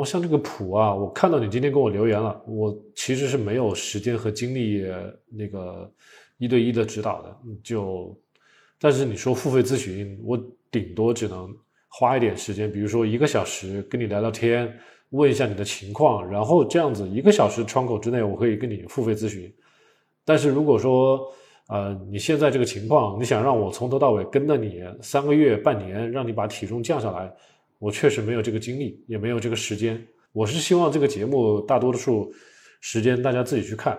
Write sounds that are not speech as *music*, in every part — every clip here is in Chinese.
后像这个谱啊，我看到你今天给我留言了，我其实是没有时间和精力那个一对一的指导的，就，但是你说付费咨询，我顶多只能花一点时间，比如说一个小时跟你聊聊天，问一下你的情况，然后这样子一个小时窗口之内，我可以跟你付费咨询。但是如果说，呃，你现在这个情况，你想让我从头到尾跟着你三个月、半年，让你把体重降下来，我确实没有这个精力，也没有这个时间。我是希望这个节目大多数时间大家自己去看，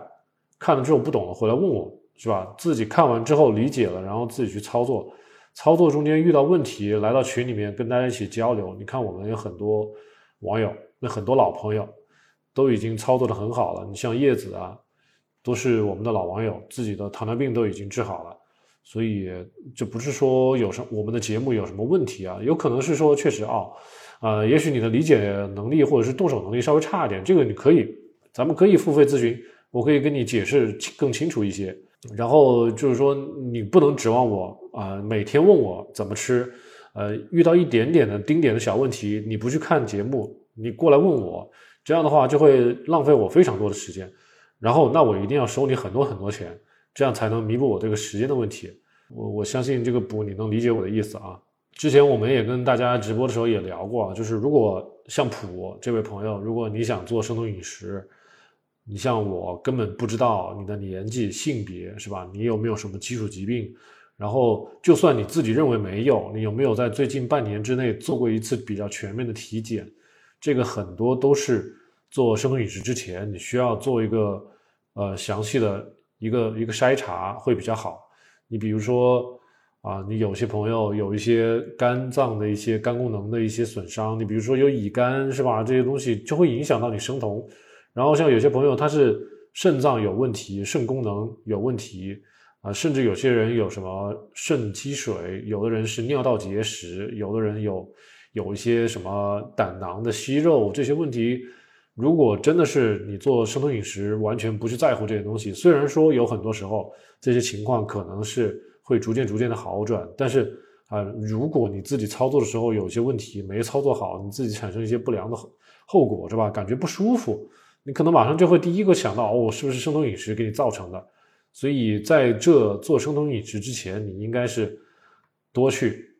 看了之后不懂了回来问我，是吧？自己看完之后理解了，然后自己去操作，操作中间遇到问题，来到群里面跟大家一起交流。你看我们有很多网友，那很多老朋友都已经操作的很好了。你像叶子啊。都是我们的老网友，自己的糖尿病都已经治好了，所以这不是说有什我们的节目有什么问题啊？有可能是说确实啊，呃，也许你的理解能力或者是动手能力稍微差一点，这个你可以，咱们可以付费咨询，我可以跟你解释更清楚一些。然后就是说，你不能指望我啊，每天问我怎么吃，呃，遇到一点点的丁点的小问题，你不去看节目，你过来问我，这样的话就会浪费我非常多的时间。然后，那我一定要收你很多很多钱，这样才能弥补我这个时间的问题。我我相信这个补你能理解我的意思啊。之前我们也跟大家直播的时候也聊过，就是如果像普这位朋友，如果你想做生酮饮食，你像我根本不知道你的年纪、性别是吧？你有没有什么基础疾病？然后就算你自己认为没有，你有没有在最近半年之内做过一次比较全面的体检？这个很多都是。做生酮饮食之前，你需要做一个呃详细的一个一个筛查会比较好。你比如说啊，你有些朋友有一些肝脏的一些肝功能的一些损伤，你比如说有乙肝是吧？这些东西就会影响到你生酮。然后像有些朋友他是肾脏有问题，肾功能有问题啊，甚至有些人有什么肾积水，有的人是尿道结石，有的人有有一些什么胆囊的息肉这些问题。如果真的是你做生酮饮食，完全不去在乎这些东西，虽然说有很多时候这些情况可能是会逐渐逐渐的好转，但是啊，如果你自己操作的时候有些问题没操作好，你自己产生一些不良的后果，是吧？感觉不舒服，你可能马上就会第一个想到哦，我是不是生酮饮食给你造成的？所以在这做生酮饮食之前，你应该是多去。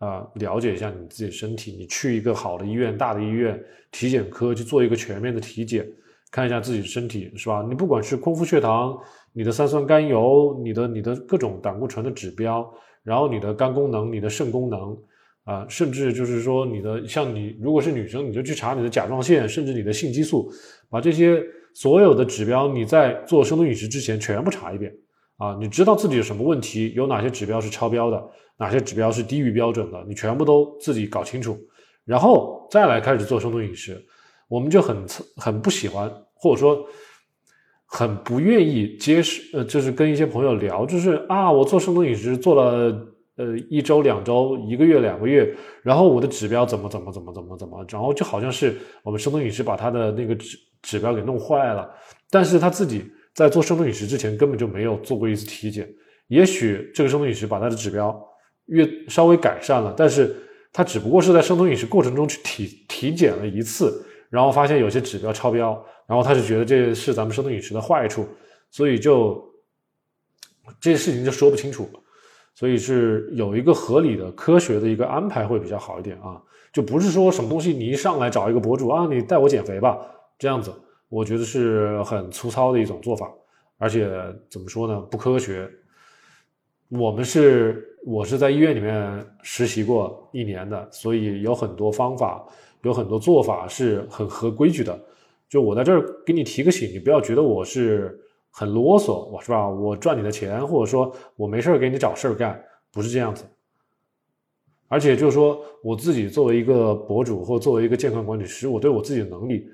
啊，了解一下你自己身体，你去一个好的医院、大的医院体检科去做一个全面的体检，看一下自己的身体是吧？你不管是空腹血糖、你的三酸甘油、你的你的各种胆固醇的指标，然后你的肝功能、你的肾功能，啊，甚至就是说你的像你如果是女生，你就去查你的甲状腺，甚至你的性激素，把这些所有的指标你在做生酮饮食之前全部查一遍。啊，你知道自己有什么问题，有哪些指标是超标的，哪些指标是低于标准的，你全部都自己搞清楚，然后再来开始做生酮饮食。我们就很很不喜欢，或者说很不愿意接受，呃，就是跟一些朋友聊，就是啊，我做生酮饮食做了呃一周、两周、一个月、两个月，然后我的指标怎么怎么怎么怎么怎么，然后就好像是我们生酮饮食把他的那个指指标给弄坏了，但是他自己。在做生酮饮食之前，根本就没有做过一次体检。也许这个生酮饮食把他的指标越稍微改善了，但是他只不过是在生酮饮食过程中去体体检了一次，然后发现有些指标超标，然后他就觉得这是咱们生酮饮食的坏处，所以就这些事情就说不清楚。所以是有一个合理的、科学的一个安排会比较好一点啊，就不是说什么东西你一上来找一个博主啊，你带我减肥吧，这样子。我觉得是很粗糙的一种做法，而且怎么说呢，不科学。我们是，我是在医院里面实习过一年的，所以有很多方法，有很多做法是很合规矩的。就我在这儿给你提个醒，你不要觉得我是很啰嗦，我是吧？我赚你的钱，或者说我没事儿给你找事儿干，不是这样子。而且就是说，我自己作为一个博主，或作为一个健康管理师，我对我自己的能力。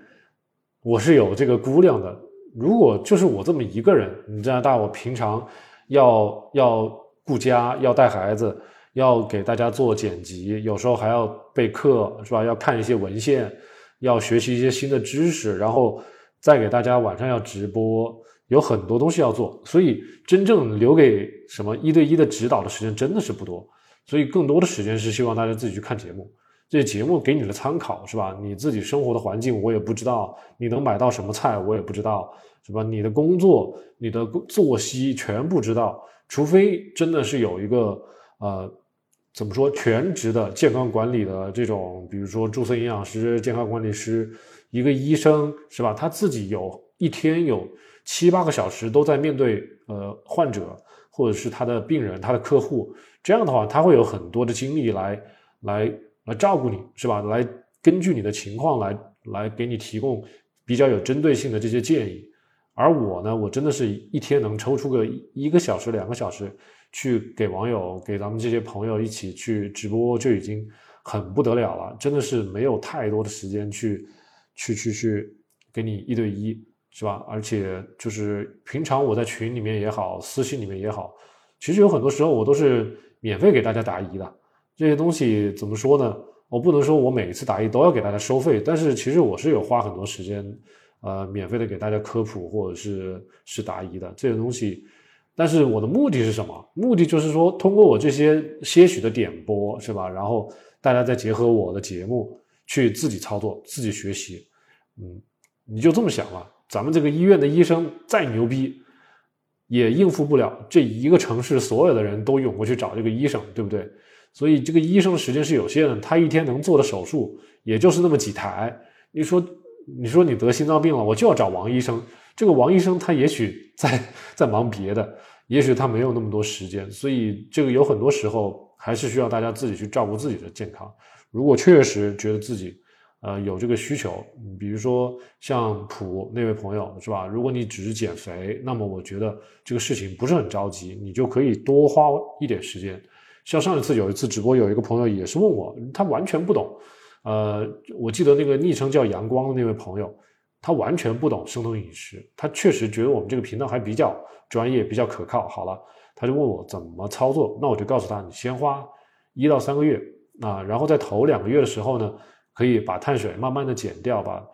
我是有这个估量的，如果就是我这么一个人，你加拿大，我平常要要顾家，要带孩子，要给大家做剪辑，有时候还要备课，是吧？要看一些文献，要学习一些新的知识，然后再给大家晚上要直播，有很多东西要做，所以真正留给什么一对一的指导的时间真的是不多，所以更多的时间是希望大家自己去看节目，这节目给你的参考是吧？你自己生活的环境我也不知道，你能买到什么菜我也不知道是吧？你的工作、你的作息全不知道，除非真的是有一个呃，怎么说全职的健康管理的这种，比如说注册营养师、健康管理师，一个医生是吧？他自己有一天有七八个小时都在面对呃患者或者是他的病人、他的客户，这样的话他会有很多的精力来来。来照顾你是吧？来根据你的情况来来给你提供比较有针对性的这些建议。而我呢，我真的是一天能抽出个一个小时、两个小时去给网友、给咱们这些朋友一起去直播，就已经很不得了了。真的是没有太多的时间去去去去给你一对一，是吧？而且就是平常我在群里面也好，私信里面也好，其实有很多时候我都是免费给大家答疑的。这些东西怎么说呢？我不能说我每一次答疑都要给大家收费，但是其实我是有花很多时间，呃，免费的给大家科普或者是是答疑的这些东西。但是我的目的是什么？目的就是说，通过我这些些许的点播，是吧？然后大家再结合我的节目去自己操作、自己学习。嗯，你就这么想吧。咱们这个医院的医生再牛逼，也应付不了这一个城市所有的人都涌过去找这个医生，对不对？所以这个医生时间是有限的，他一天能做的手术也就是那么几台。你说，你说你得心脏病了，我就要找王医生。这个王医生他也许在 *laughs* 在忙别的，也许他没有那么多时间。所以这个有很多时候还是需要大家自己去照顾自己的健康。如果确实觉得自己呃有这个需求，比如说像普那位朋友是吧？如果你只是减肥，那么我觉得这个事情不是很着急，你就可以多花一点时间。像上一次有一次直播，有一个朋友也是问我，他完全不懂。呃，我记得那个昵称叫阳光的那位朋友，他完全不懂生酮饮食。他确实觉得我们这个频道还比较专业，比较可靠。好了，他就问我怎么操作，那我就告诉他，你先花一到三个月啊，然后在头两个月的时候呢，可以把碳水慢慢的减掉，把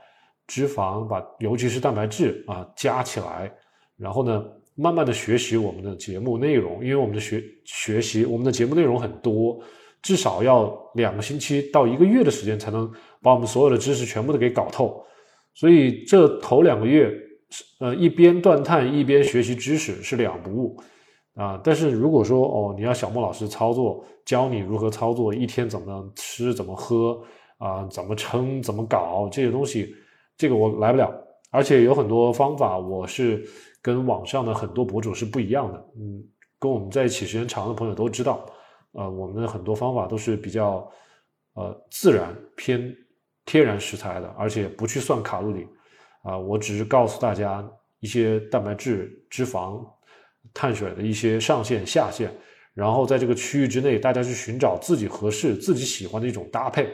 脂肪，把尤其是蛋白质啊加起来，然后呢。慢慢的学习我们的节目内容，因为我们的学学习我们的节目内容很多，至少要两个星期到一个月的时间才能把我们所有的知识全部都给搞透。所以这头两个月，呃，一边断碳一边学习知识是两不误啊。但是如果说哦，你要小莫老师操作，教你如何操作，一天怎么吃怎么喝啊，怎么称怎么搞这些东西，这个我来不了。而且有很多方法，我是。跟网上的很多博主是不一样的，嗯，跟我们在一起时间长的朋友都知道，呃，我们的很多方法都是比较，呃，自然偏天然食材的，而且不去算卡路里，啊，我只是告诉大家一些蛋白质、脂肪、碳水的一些上限、下限，然后在这个区域之内，大家去寻找自己合适、自己喜欢的一种搭配，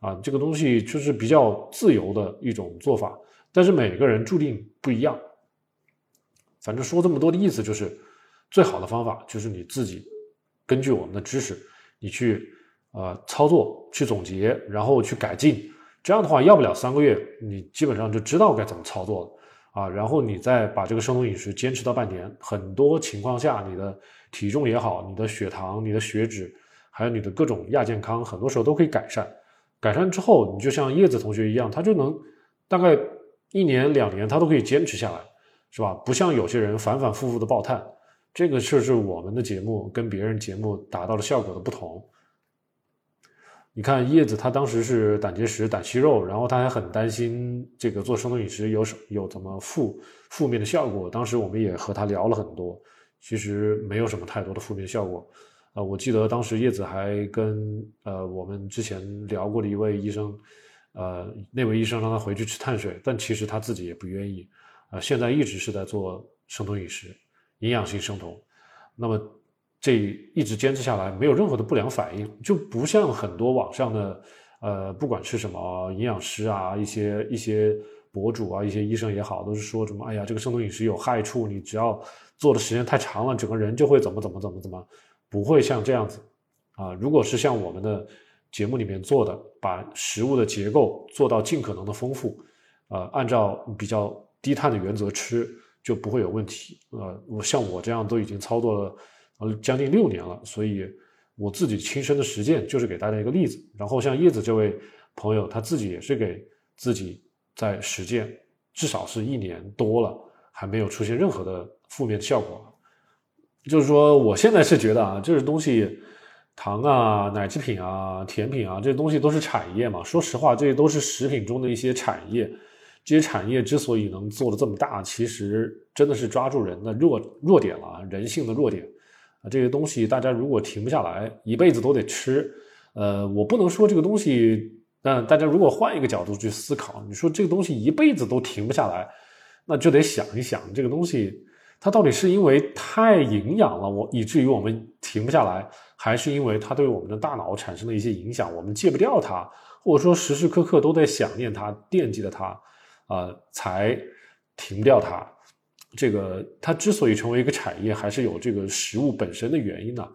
啊，这个东西就是比较自由的一种做法，但是每个人注定不一样。反正说这么多的意思就是，最好的方法就是你自己根据我们的知识，你去呃操作、去总结，然后去改进。这样的话，要不了三个月，你基本上就知道该怎么操作了啊。然后你再把这个生酮饮食坚持到半年，很多情况下，你的体重也好，你的血糖、你的血脂，还有你的各种亚健康，很多时候都可以改善。改善之后，你就像叶子同学一样，他就能大概一年、两年，他都可以坚持下来。是吧？不像有些人反反复复的爆碳，这个是是我们的节目跟别人节目达到了效果的不同。你看叶子，他当时是胆结石、胆息肉，然后他还很担心这个做生酮饮食有有怎么负负面的效果。当时我们也和他聊了很多，其实没有什么太多的负面效果。呃，我记得当时叶子还跟呃我们之前聊过的一位医生，呃，那位医生让他回去吃碳水，但其实他自己也不愿意。啊，现在一直是在做生酮饮食，营养性生酮，那么这一直坚持下来，没有任何的不良反应，就不像很多网上的，呃，不管是什么营养师啊，一些一些博主啊，一些医生也好，都是说什么，哎呀，这个生酮饮食有害处，你只要做的时间太长了，整个人就会怎么怎么怎么怎么，不会像这样子，啊，如果是像我们的节目里面做的，把食物的结构做到尽可能的丰富，呃，按照比较。低碳的原则吃就不会有问题。呃，我像我这样都已经操作了呃将近六年了，所以我自己亲身的实践就是给大家一个例子。然后像叶子这位朋友，他自己也是给自己在实践，至少是一年多了，还没有出现任何的负面效果。就是说，我现在是觉得啊，这些东西，糖啊、奶制品啊、甜品啊，这些东西都是产业嘛。说实话，这些都是食品中的一些产业。这些产业之所以能做的这么大，其实真的是抓住人的弱弱点了，人性的弱点啊。这些东西大家如果停不下来，一辈子都得吃。呃，我不能说这个东西，但大家如果换一个角度去思考，你说这个东西一辈子都停不下来，那就得想一想，这个东西它到底是因为太营养了，我以至于我们停不下来，还是因为它对我们的大脑产生了一些影响，我们戒不掉它，或者说时时刻刻都在想念它，惦记着它。啊，才停掉它。这个它之所以成为一个产业，还是有这个食物本身的原因呢。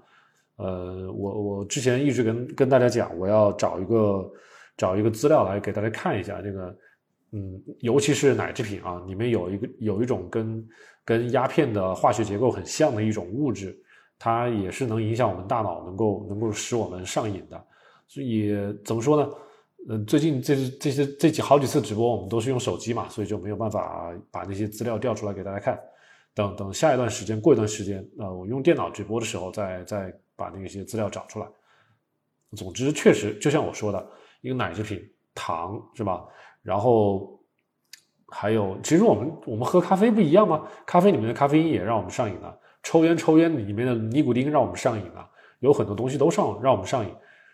呃，我我之前一直跟跟大家讲，我要找一个找一个资料来给大家看一下这个，嗯，尤其是奶制品啊，里面有一个有一种跟跟鸦片的化学结构很像的一种物质，它也是能影响我们大脑，能够能够使我们上瘾的。所以怎么说呢？嗯，最近这这些这几好几次直播，我们都是用手机嘛，所以就没有办法把那些资料调出来给大家看。等等下一段时间，过一段时间，呃，我用电脑直播的时候，再再把那些资料找出来。总之，确实就像我说的，一个奶制品，糖是吧？然后还有，其实我们我们喝咖啡不一样吗？咖啡里面的咖啡因也让我们上瘾了，抽烟抽烟里面的尼古丁让我们上瘾了，有很多东西都上让我们上瘾。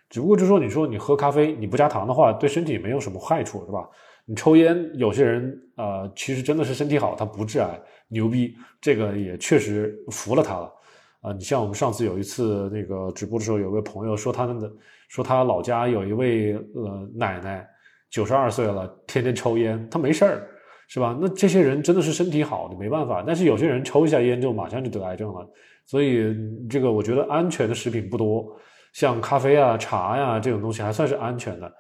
只不过就说，你说你喝咖啡，你不加糖的话，对身体没有什么害处，是吧？你抽烟，有些人呃，其实真的是身体好，他不致癌，牛逼，这个也确实服了他了啊！你像我们上次有一次那个直播的时候，有位朋友说他的说他老家有一位呃奶奶，九十二岁了，天天抽烟，他没事儿，是吧？那这些人真的是身体好，你没办法。但是有些人抽一下烟就马上就得癌症了，所以这个我觉得安全的食品不多。像咖啡啊、茶呀这种东西还算是安全的，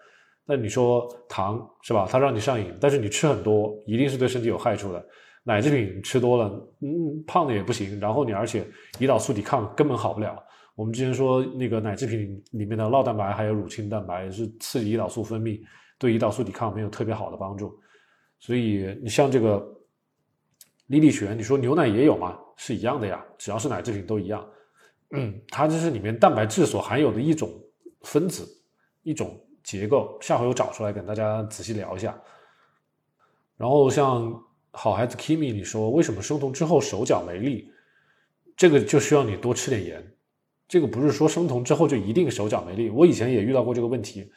那你说糖是吧？它让你上瘾，但是你吃很多，一定是对身体有害处的。奶制品吃多了，嗯，胖的也不行。然后你而且胰岛素抵抗根本好不了。我们之前说那个奶制品里面的酪蛋白还有乳清蛋白是刺激胰岛素分泌，对胰岛素抵抗没有特别好的帮助。所以你像这个李李璇，你说牛奶也有吗？是一样的呀，只要是奶制品都一样。嗯，它这是里面蛋白质所含有的一种分子，一种结构。下回我找出来跟大家仔细聊一下。然后像好孩子 Kimi，你说为什么生酮之后手脚没力？这个就需要你多吃点盐。这个不是说生酮之后就一定手脚没力。我以前也遇到过这个问题。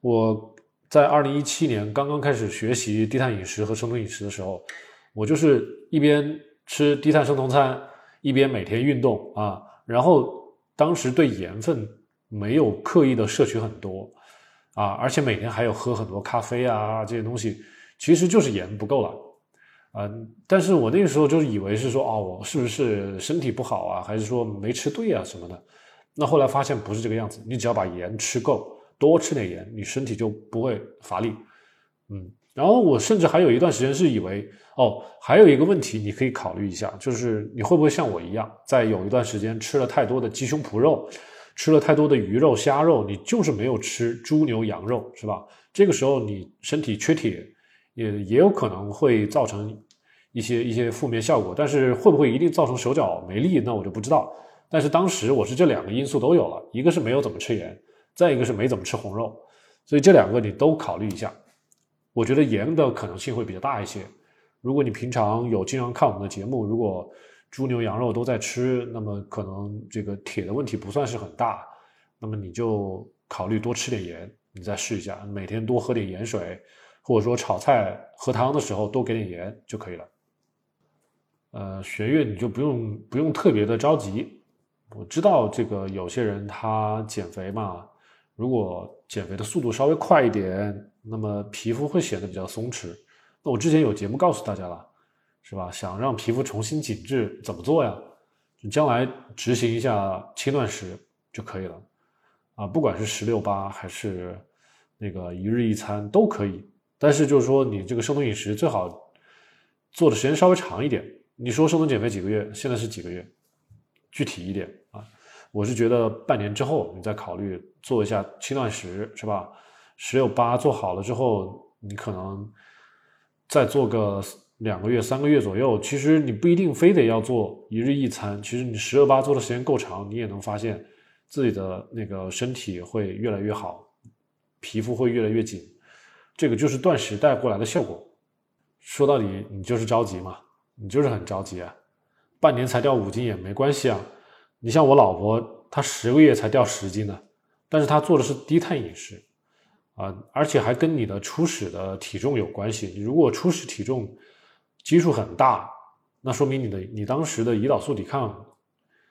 我在二零一七年刚刚开始学习低碳饮食和生酮饮食的时候，我就是一边吃低碳生酮餐，一边每天运动啊。然后当时对盐分没有刻意的摄取很多，啊，而且每天还有喝很多咖啡啊这些东西，其实就是盐不够了，嗯，但是我那个时候就是以为是说哦，我是不是身体不好啊，还是说没吃对啊什么的？那后来发现不是这个样子，你只要把盐吃够，多吃点盐，你身体就不会乏力，嗯。然后我甚至还有一段时间是以为，哦，还有一个问题你可以考虑一下，就是你会不会像我一样，在有一段时间吃了太多的鸡胸脯肉，吃了太多的鱼肉、虾肉，你就是没有吃猪牛羊肉，是吧？这个时候你身体缺铁，也也有可能会造成一些一些负面效果。但是会不会一定造成手脚没力，那我就不知道。但是当时我是这两个因素都有了，一个是没有怎么吃盐，再一个是没怎么吃红肉，所以这两个你都考虑一下。我觉得盐的可能性会比较大一些。如果你平常有经常看我们的节目，如果猪牛羊肉都在吃，那么可能这个铁的问题不算是很大。那么你就考虑多吃点盐，你再试一下，每天多喝点盐水，或者说炒菜喝汤的时候多给点盐就可以了。呃，学月你就不用不用特别的着急。我知道这个有些人他减肥嘛，如果减肥的速度稍微快一点。那么皮肤会显得比较松弛。那我之前有节目告诉大家了，是吧？想让皮肤重新紧致，怎么做呀？你将来执行一下轻断食就可以了。啊，不管是十六八还是那个一日一餐都可以。但是就是说，你这个生酮饮食最好做的时间稍微长一点。你说生酮减肥几个月？现在是几个月？具体一点！我是觉得半年之后你再考虑做一下轻断食，是吧？十六八做好了之后，你可能再做个两个月、三个月左右。其实你不一定非得要做一日一餐，其实你十六八做的时间够长，你也能发现自己的那个身体会越来越好，皮肤会越来越紧。这个就是断食带过来的效果。说到底，你就是着急嘛，你就是很着急啊。半年才掉五斤也没关系啊。你像我老婆，她十个月才掉十斤呢，但是她做的是低碳饮食。啊，而且还跟你的初始的体重有关系。如果初始体重基数很大，那说明你的你当时的胰岛素抵抗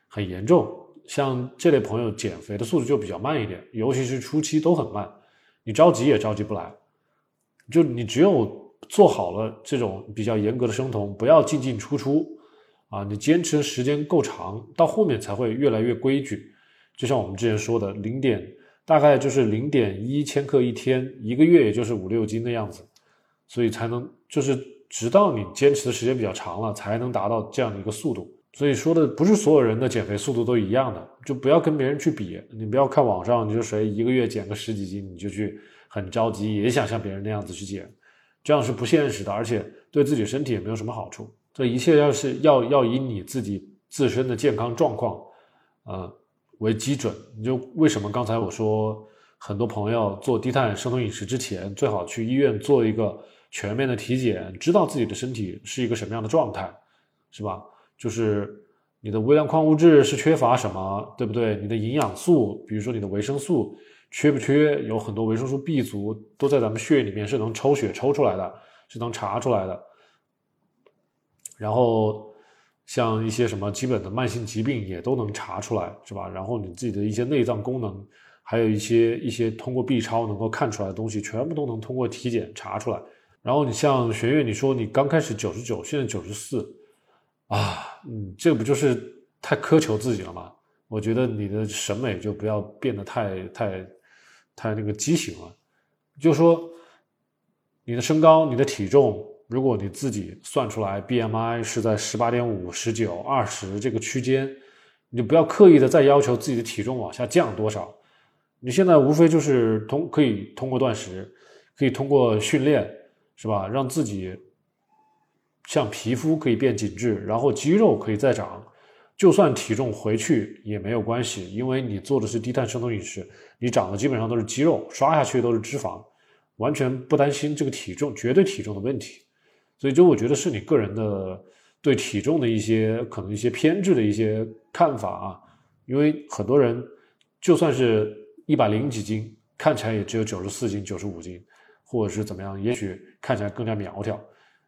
很严重。像这类朋友减肥的速度就比较慢一点，尤其是初期都很慢，你着急也着急不来。就你只有做好了这种比较严格的生酮，不要进进出出啊，你坚持的时间够长，到后面才会越来越规矩。就像我们之前说的，零点。大概就是零点一千克一天，一个月也就是五六斤的样子，所以才能就是直到你坚持的时间比较长了，才能达到这样的一个速度。所以说的不是所有人的减肥速度都一样的，就不要跟别人去比。你不要看网上，你就谁一个月减个十几斤，你就去很着急，也想像别人那样子去减，这样是不现实的，而且对自己身体也没有什么好处。这一切要是要要以你自己自身的健康状况，呃。为基准，你就为什么刚才我说很多朋友做低碳生酮饮食之前，最好去医院做一个全面的体检，知道自己的身体是一个什么样的状态，是吧？就是你的微量矿物质是缺乏什么，对不对？你的营养素，比如说你的维生素缺不缺？有很多维生素 B 族都在咱们血液里面是能抽血抽出来的，是能查出来的。然后。像一些什么基本的慢性疾病也都能查出来，是吧？然后你自己的一些内脏功能，还有一些一些通过 B 超能够看出来的东西，全部都能通过体检查出来。然后你像玄月，你说你刚开始九十九，现在九十四，啊，你，这不就是太苛求自己了吗？我觉得你的审美就不要变得太太太那个畸形了。就说你的身高，你的体重。如果你自己算出来 BMI 是在十八点五、十九、二十这个区间，你就不要刻意的再要求自己的体重往下降多少。你现在无非就是通可以通过断食，可以通过训练，是吧？让自己像皮肤可以变紧致，然后肌肉可以再长。就算体重回去也没有关系，因为你做的是低碳生酮饮食，你长的基本上都是肌肉，刷下去都是脂肪，完全不担心这个体重绝对体重的问题。所以，就我觉得是你个人的对体重的一些可能一些偏执的一些看法啊，因为很多人就算是一百零几斤，看起来也只有九十四斤、九十五斤，或者是怎么样，也许看起来更加苗条。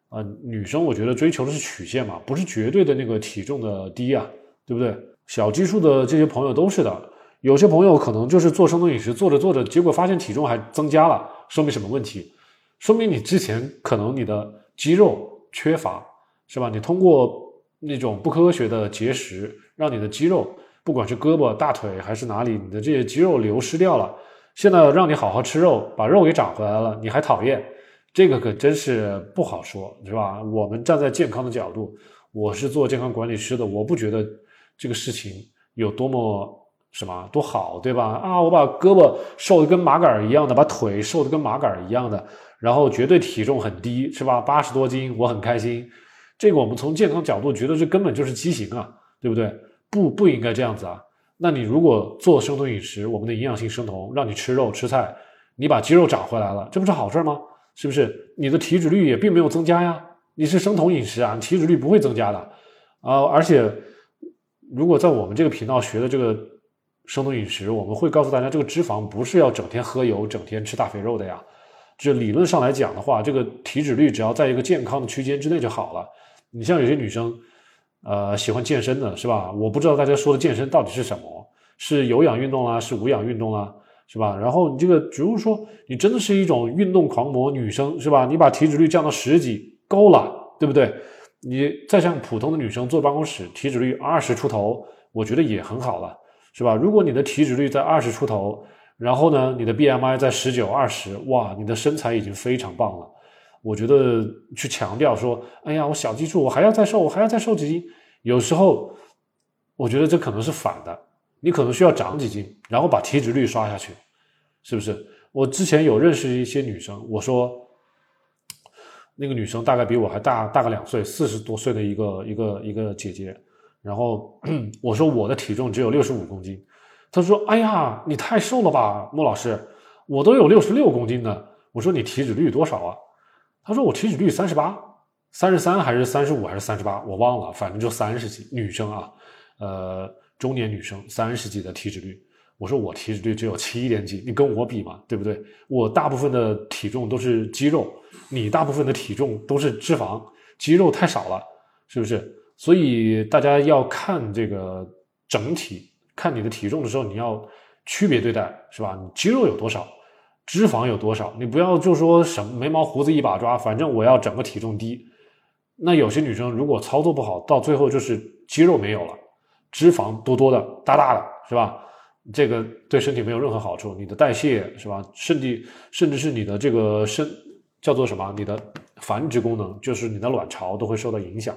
啊，女生我觉得追求的是曲线嘛，不是绝对的那个体重的低啊，对不对？小基数的这些朋友都是的，有些朋友可能就是做生酮饮食，做着做着，结果发现体重还增加了，说明什么问题？说明你之前可能你的。肌肉缺乏是吧？你通过那种不科学的节食，让你的肌肉，不管是胳膊、大腿还是哪里，你的这些肌肉流失掉了。现在让你好好吃肉，把肉给长回来了，你还讨厌？这个可真是不好说，是吧？我们站在健康的角度，我是做健康管理师的，我不觉得这个事情有多么什么多好，对吧？啊，我把胳膊瘦的跟麻杆一样的，把腿瘦的跟麻杆一样的。然后绝对体重很低，是吧？八十多斤，我很开心。这个我们从健康角度觉得这根本就是畸形啊，对不对？不不应该这样子啊。那你如果做生酮饮食，我们的营养性生酮，让你吃肉吃菜，你把肌肉长回来了，这不是好事吗？是不是？你的体脂率也并没有增加呀。你是生酮饮食啊，你体脂率不会增加的啊。而且，如果在我们这个频道学的这个生酮饮食，我们会告诉大家，这个脂肪不是要整天喝油、整天吃大肥肉的呀。就理论上来讲的话，这个体脂率只要在一个健康的区间之内就好了。你像有些女生，呃，喜欢健身的是吧？我不知道大家说的健身到底是什么，是有氧运动啦，是无氧运动啦，是吧？然后你这个，比如说你真的是一种运动狂魔，女生是吧？你把体脂率降到十几够了，对不对？你再像普通的女生坐办公室，体脂率二十出头，我觉得也很好了，是吧？如果你的体脂率在二十出头，然后呢，你的 BMI 在十九二十，哇，你的身材已经非常棒了。我觉得去强调说，哎呀，我小基数，我还要再瘦，我还要再瘦几斤。有时候，我觉得这可能是反的。你可能需要长几斤，然后把体脂率刷下去，是不是？我之前有认识一些女生，我说那个女生大概比我还大大个两岁，四十多岁的一个一个一个姐姐，然后 *clears throat* 我说我的体重只有六十五公斤，他说：“哎呀，你太瘦了吧，莫老师，我都有六十六公斤呢。”我说：“你体脂率多少啊？”他说：“我体脂率三十八，三十三还是三十五还是三十八，我忘了，反正就三十几。女生啊，呃，中年女生三十几的体脂率。”我说我体脂率只有七点几，你跟我比嘛，对不对？我大部分的体重都是肌肉，你大部分的体重都是脂肪，肌肉太少了，是不是？所以大家要看这个整体，看你的体重的时候，你要区别对待，是吧？你肌肉有多少，脂肪有多少，你不要就说什么眉毛胡子一把抓，反正我要整个体重低。那有些女生如果操作不好，到最后就是肌肉没有了，脂肪多多的大大的，是吧？这个对身体没有任何好处，你的代谢是吧？甚至甚至是你的这个生叫做什么？你的繁殖功能，就是你的卵巢都会受到影响，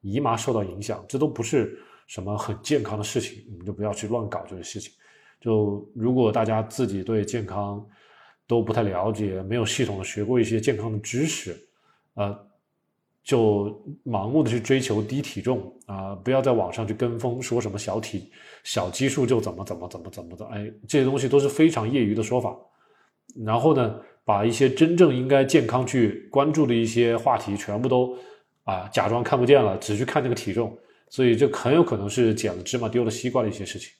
姨妈受到影响，这都不是什么很健康的事情，你们就不要去乱搞这些事情。就如果大家自己对健康都不太了解，没有系统的学过一些健康的知识，呃。就盲目的去追求低体重啊！不要在网上去跟风，说什么小体小基数就怎么怎么怎么怎么的，哎，这些东西都是非常业余的说法。然后呢，把一些真正应该健康去关注的一些话题，全部都啊假装看不见了，只去看这个体重，所以这很有可能是捡了芝麻丢了西瓜的一些事情。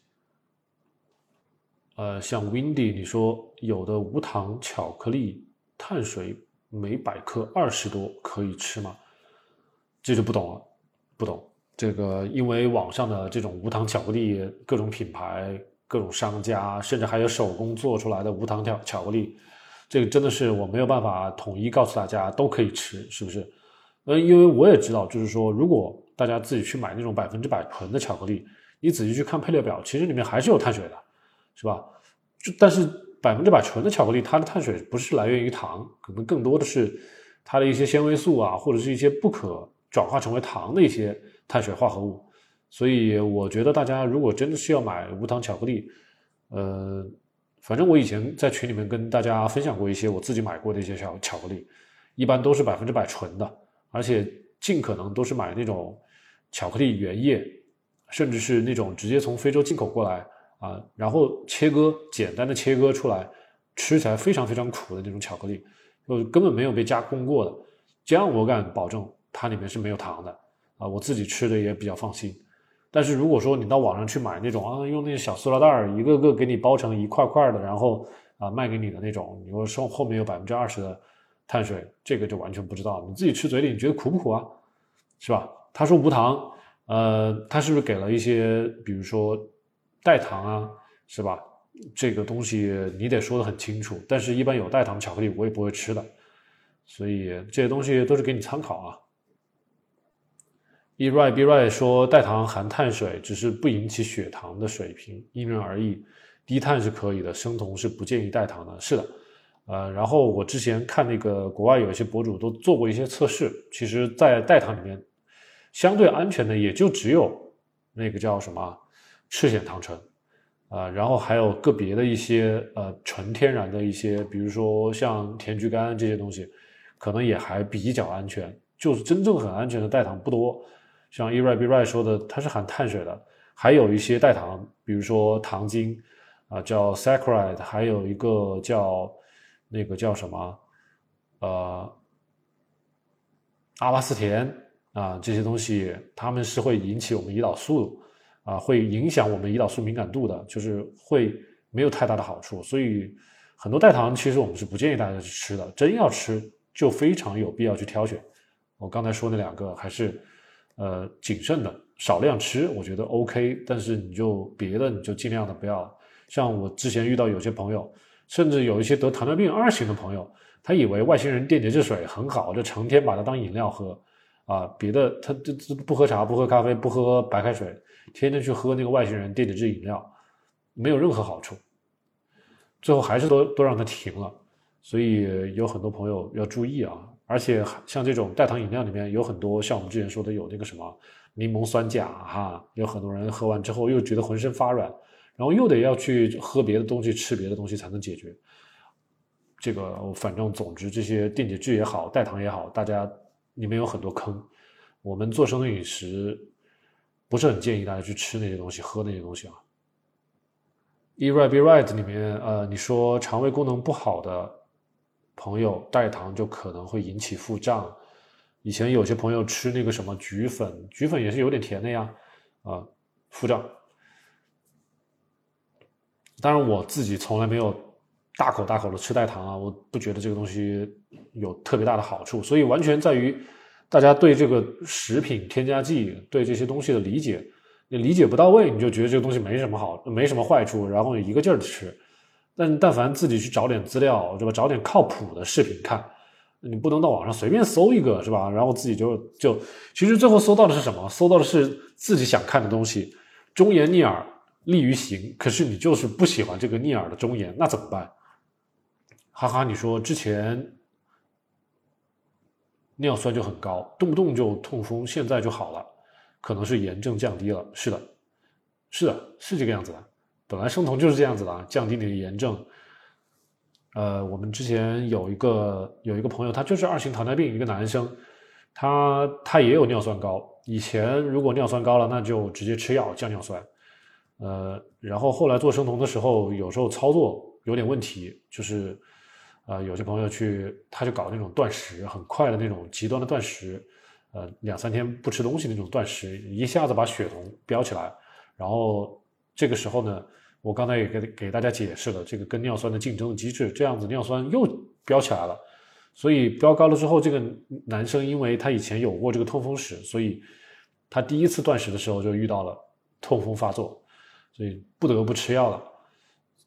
呃，像 Windy，你说有的无糖巧克力碳水每百克二十多，可以吃吗？这就不懂了，不懂这个，因为网上的这种无糖巧克力，各种品牌、各种商家，甚至还有手工做出来的无糖巧巧克力，这个真的是我没有办法统一告诉大家都可以吃，是不是？呃，因为我也知道，就是说，如果大家自己去买那种百分之百纯的巧克力，你仔细去看配料表，其实里面还是有碳水的，是吧？就但是百分之百纯的巧克力，它的碳水不是来源于糖，可能更多的是它的一些纤维素啊，或者是一些不可。转化成为糖的一些碳水化合物，所以我觉得大家如果真的是要买无糖巧克力，呃，反正我以前在群里面跟大家分享过一些我自己买过的一些巧巧克力，一般都是百分之百纯的，而且尽可能都是买那种巧克力原液，甚至是那种直接从非洲进口过来啊，然后切割简单的切割出来，吃起来非常非常苦的那种巧克力，就根本没有被加工过的，这样我敢保证。它里面是没有糖的啊，我自己吃的也比较放心。但是如果说你到网上去买那种啊，用那个小塑料袋儿一个个给你包成一块块的，然后啊卖给你的那种，你说说后面有百分之二十的碳水，这个就完全不知道。你自己吃嘴里你觉得苦不苦啊？是吧？他说无糖，呃，他是不是给了一些比如说代糖啊？是吧？这个东西你得说的很清楚。但是一般有代糖巧克力我也不会吃的，所以这些东西都是给你参考啊。E right B right 说代糖含碳水，只是不引起血糖的水平，因人而异。低碳是可以的，生酮是不建议代糖的。是的，呃，然后我之前看那个国外有一些博主都做过一些测试，其实，在代糖里面相对安全的也就只有那个叫什么赤藓糖醇，啊，然后还有个别的一些呃纯天然的一些，比如说像甜菊苷这些东西，可能也还比较安全。就是真正很安全的代糖不多。像 E right B right 说的，它是含碳水的，还有一些代糖，比如说糖精啊，叫 saccharide，还有一个叫那个叫什么呃阿巴斯甜啊，这些东西它们是会引起我们胰岛素啊，会影响我们胰岛素敏感度的，就是会没有太大的好处。所以很多代糖其实我们是不建议大家去吃的，真要吃就非常有必要去挑选。我刚才说那两个还是。呃，谨慎的少量吃，我觉得 OK。但是你就别的，你就尽量的不要。像我之前遇到有些朋友，甚至有一些得糖尿病二型的朋友，他以为外星人电解质水很好，就成天把它当饮料喝啊。别的他这这不喝茶，不喝咖啡，不喝白开水，天天去喝那个外星人电解质饮料，没有任何好处。最后还是都都让他停了。所以有很多朋友要注意啊。而且像这种代糖饮料里面有很多，像我们之前说的有那个什么柠檬酸钾哈，有很多人喝完之后又觉得浑身发软，然后又得要去喝别的东西、吃别的东西才能解决。这个反正总之这些电解质也好、代糖也好，大家里面有很多坑。我们做生酮饮食不是很建议大家去吃那些东西、喝那些东西啊。Eat right, be right 里面，呃，你说肠胃功能不好的朋友代糖就可能会引起腹胀。以前有些朋友吃那个什么菊粉，菊粉也是有点甜的呀，啊，腹胀。当然我自己从来没有。大口大口的吃代糖啊，我不觉得这个东西有特别大的好处，所以完全在于大家对这个食品添加剂对这些东西的理解，你理解不到位，你就觉得这个东西没什么好，没什么坏处，然后你一个劲儿的吃。但但凡自己去找点资料，是吧？找点靠谱的视频看，你不能到网上随便搜一个，是吧？然后自己就就其实最后搜到的是什么？搜到的是自己想看的东西，忠言逆耳利于行。可是你就是不喜欢这个逆耳的忠言，那怎么办？哈哈，你说之前尿酸就很高，动不动就痛风，现在就好了，可能是炎症降低了。是的，是的，是这个样子的。本来生酮就是这样子的，降低你的炎症。呃，我们之前有一个有一个朋友，他就是二型糖尿病，一个男生，他他也有尿酸高。以前如果尿酸高了，那就直接吃药降尿酸。呃，然后后来做生酮的时候，有时候操作有点问题，就是。啊，有些朋友去，他就搞那种断食，很快的那种极端的断食，呃，两三天不吃东西那种断食，一下子把血酮飙起来。然后这个时候呢，我刚才也给给大家解释了这个跟尿酸的竞争的机制，这样子尿酸又飙起来了。所以飙高了之后，这个男生因为他以前有过这个痛风史，所以他第一次断食的时候就遇到了痛风发作，所以不得不吃药了。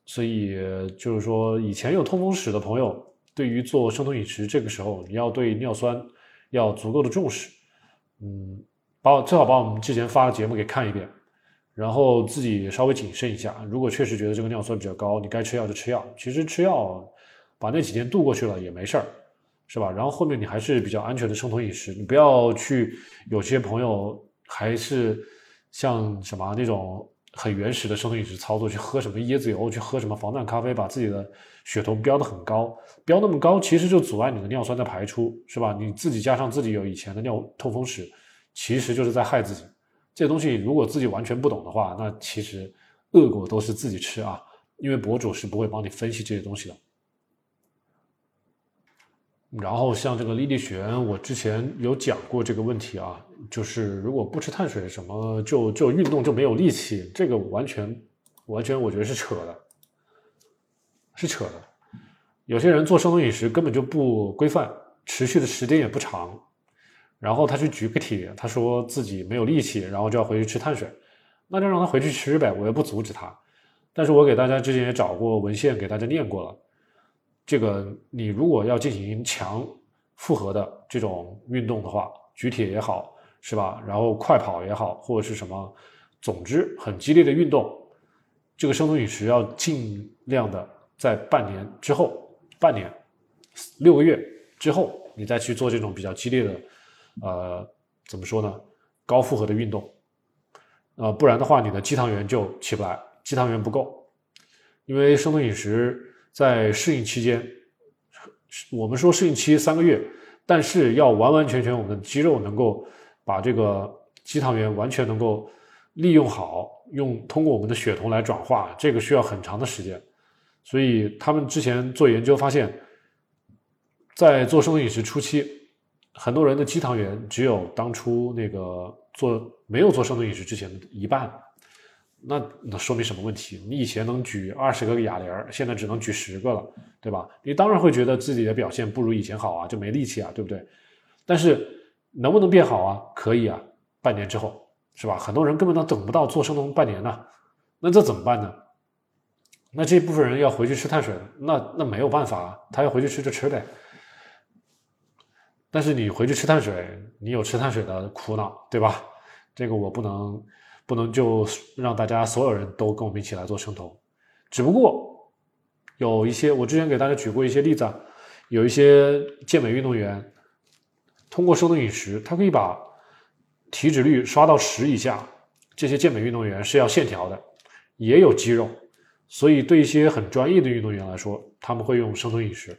所以就是说，以前有痛风史的朋友，对于做生酮饮食，这个时候你要对尿酸要足够的重视。嗯，把最好把我们之前发的节目给看一遍，然后自己稍微谨慎一下。如果确实觉得这个尿酸比较高，你该吃药就吃药。其实吃药把那几天度过去了也没事儿，是吧？然后后面你还是比较安全的生酮饮食，你不要去。有些朋友还是像什么那种。很原始的生酮饮食操作，去喝什么椰子油，去喝什么防弹咖啡，把自己的血酮飙得很高，飙那么高，其实就阻碍你的尿酸的排出，是吧？你自己加上自己有以前的尿痛风史，其实就是在害自己。这东西如果自己完全不懂的话，那其实恶果都是自己吃啊，因为博主是不会帮你分析这些东西的。然后像这个粒粒璇，我之前有讲过这个问题啊，就是如果不吃碳水，什么就就运动就没有力气，这个完全完全我觉得是扯的，是扯的。有些人做生酮饮食根本就不规范，持续的时间也不长，然后他去举个铁，他说自己没有力气，然后就要回去吃碳水，那就让他回去吃呗，我也不阻止他。但是我给大家之前也找过文献，给大家念过了。这个你如果要进行强复合的这种运动的话，举铁也好，是吧？然后快跑也好，或者是什么，总之很激烈的运动，这个生酮饮食要尽量的在半年之后，半年六个月之后，你再去做这种比较激烈的，呃，怎么说呢？高负荷的运动，呃，不然的话，你的肌糖原就起不来，肌糖原不够，因为生酮饮食。在适应期间，我们说适应期三个月，但是要完完全全我们的肌肉能够把这个肌糖原完全能够利用好，用通过我们的血酮来转化，这个需要很长的时间。所以他们之前做研究发现，在做生酮饮食初期，很多人的肌糖原只有当初那个做没有做生酮饮食之前的一半。那那说明什么问题？你以前能举二十个哑铃，现在只能举十个了，对吧？你当然会觉得自己的表现不如以前好啊，就没力气啊，对不对？但是能不能变好啊？可以啊，半年之后，是吧？很多人根本都等不到做生酮半年呢，那这怎么办呢？那这部分人要回去吃碳水，那那没有办法，他要回去吃就吃呗。但是你回去吃碳水，你有吃碳水的苦恼，对吧？这个我不能。不能就让大家所有人都跟我们一起来做生酮，只不过有一些我之前给大家举过一些例子，啊，有一些健美运动员通过生酮饮食，他可以把体脂率刷到十以下。这些健美运动员是要线条的，也有肌肉，所以对一些很专业的运动员来说，他们会用生酮饮食，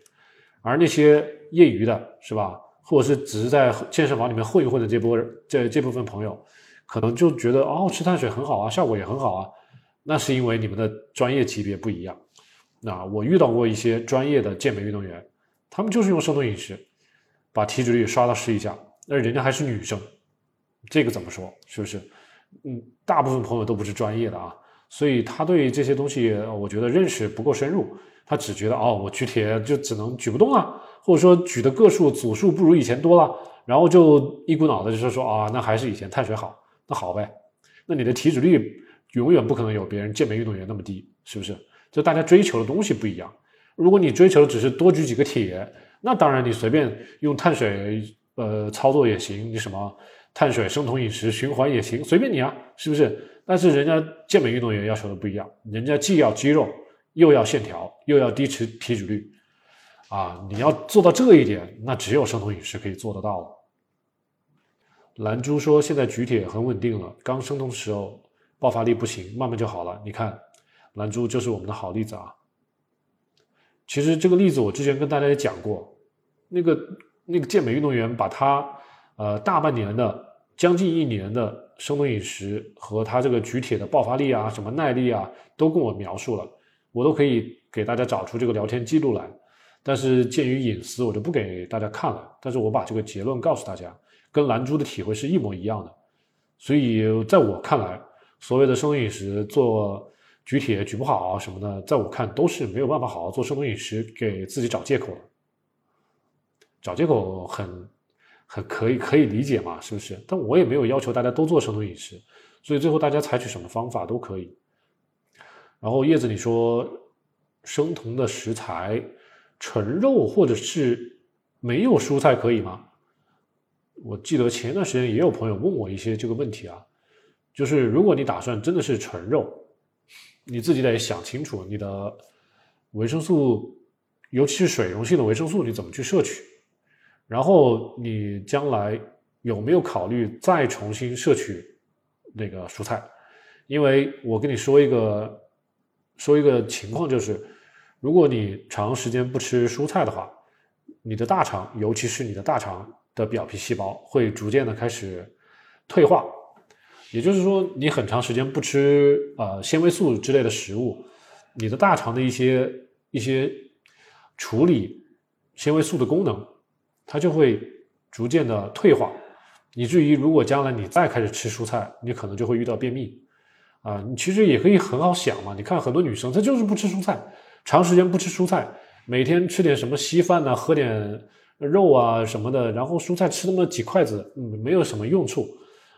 而那些业余的，是吧？或者是只是在健身房里面混一混的这波这这部分朋友，可能就觉得哦，吃碳水很好啊，效果也很好啊。那是因为你们的专业级别不一样。那我遇到过一些专业的健美运动员，他们就是用生酮饮食，把体脂率刷到十以下，那人家还是女生，这个怎么说？是不是？嗯，大部分朋友都不是专业的啊，所以他对这些东西，我觉得认识不够深入。他只觉得哦，我举铁就只能举不动了，或者说举的个数组数不如以前多了，然后就一股脑的就是说啊，那还是以前碳水好，那好呗。那你的体脂率永远不可能有别人健美运动员那么低，是不是？就大家追求的东西不一样。如果你追求的只是多举几个铁，那当然你随便用碳水呃操作也行，你什么碳水生酮饮食循环也行，随便你啊，是不是？但是人家健美运动员要求的不一样，人家既要肌肉。又要线条，又要低脂体脂率，啊，你要做到这一点，那只有生酮饮食可以做得到了。蓝珠说，现在举铁很稳定了，刚生酮时候爆发力不行，慢慢就好了。你看，蓝珠就是我们的好例子啊。其实这个例子我之前跟大家也讲过，那个那个健美运动员把他呃大半年的将近一年的生酮饮食和他这个举铁的爆发力啊、什么耐力啊，都跟我描述了。我都可以给大家找出这个聊天记录来，但是鉴于隐私，我就不给大家看了。但是我把这个结论告诉大家，跟蓝珠的体会是一模一样的。所以在我看来，所谓的生酮饮食做举铁举不好什么的，在我看都是没有办法好好做生酮饮食，给自己找借口的。找借口很很可以可以理解嘛，是不是？但我也没有要求大家都做生酮饮食，所以最后大家采取什么方法都可以。然后叶子，你说生酮的食材，纯肉或者是没有蔬菜可以吗？我记得前一段时间也有朋友问我一些这个问题啊，就是如果你打算真的是纯肉，你自己得想清楚你的维生素，尤其是水溶性的维生素你怎么去摄取，然后你将来有没有考虑再重新摄取那个蔬菜？因为我跟你说一个。说一个情况就是，如果你长时间不吃蔬菜的话，你的大肠，尤其是你的大肠的表皮细胞会逐渐的开始退化。也就是说，你很长时间不吃呃纤维素之类的食物，你的大肠的一些一些处理纤维素的功能，它就会逐渐的退化，以至于如果将来你再开始吃蔬菜，你可能就会遇到便秘。啊，你其实也可以很好想嘛。你看很多女生，她就是不吃蔬菜，长时间不吃蔬菜，每天吃点什么稀饭呐，喝点肉啊什么的，然后蔬菜吃那么几筷子，嗯，没有什么用处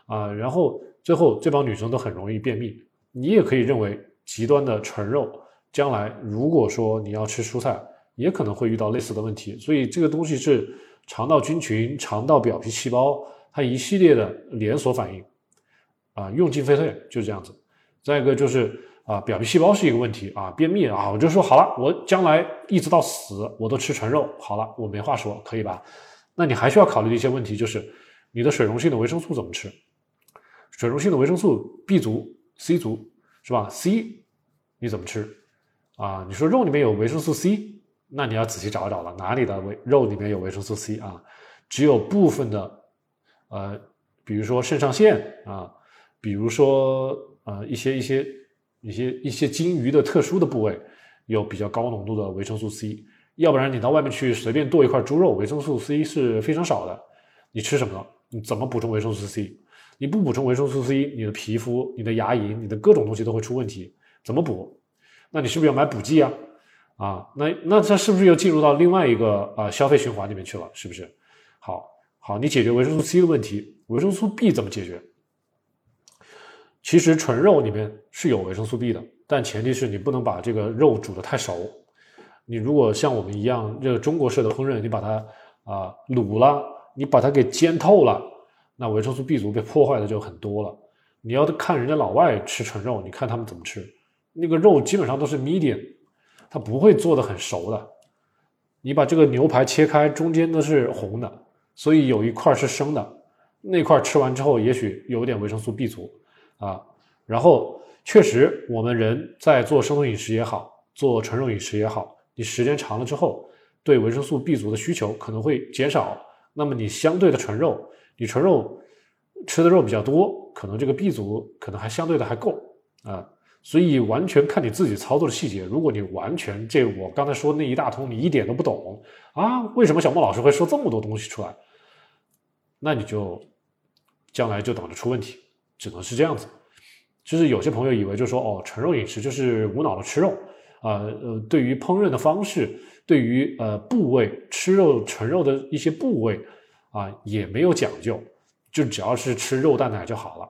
啊。然后最后这帮女生都很容易便秘。你也可以认为极端的纯肉，将来如果说你要吃蔬菜，也可能会遇到类似的问题。所以这个东西是肠道菌群、肠道表皮细胞它一系列的连锁反应啊，用进废退就是这样子。再一个就是啊，表皮细胞是一个问题啊，便秘啊，我就说好了，我将来一直到死我都吃纯肉，好了，我没话说，可以吧？那你还需要考虑一些问题就是你的水溶性的维生素怎么吃？水溶性的维生素 B 族、C 族是吧？C 你怎么吃？啊，你说肉里面有维生素 C，那你要仔细找一找了，哪里的维肉里面有维生素 C 啊？只有部分的，呃，比如说肾上腺啊，比如说。呃，一些一些一些一些鲸鱼的特殊的部位有比较高浓度的维生素 C，要不然你到外面去随便剁一块猪肉，维生素 C 是非常少的。你吃什么？你怎么补充维生素 C？你不补充维生素 C，你的皮肤、你的牙龈、你的各种东西都会出问题。怎么补？那你是不是要买补剂啊？啊，那那这是不是又进入到另外一个啊消费循环里面去了？是不是？好，好，你解决维生素 C 的问题，维生素 B 怎么解决？其实纯肉里面是有维生素 B 的，但前提是你不能把这个肉煮得太熟。你如果像我们一样，这个中国式的烹饪，你把它啊卤了，你把它给煎透了，那维生素 B 族被破坏的就很多了。你要看人家老外吃纯肉，你看他们怎么吃，那个肉基本上都是 medium，它不会做的很熟的。你把这个牛排切开，中间都是红的，所以有一块是生的，那块吃完之后，也许有点维生素 B 族。啊，然后确实，我们人在做生酮饮食也好，做纯肉饮食也好，你时间长了之后，对维生素 B 族的需求可能会减少。那么你相对的纯肉，你纯肉吃的肉比较多，可能这个 B 族可能还相对的还够啊。所以完全看你自己操作的细节。如果你完全这我刚才说那一大通你一点都不懂啊，为什么小莫老师会说这么多东西出来？那你就将来就等着出问题，只能是这样子。就是有些朋友以为就说哦，纯肉饮食就是无脑的吃肉啊，呃，对于烹饪的方式，对于呃部位吃肉纯肉的一些部位啊也没有讲究，就只要是吃肉蛋奶就好了。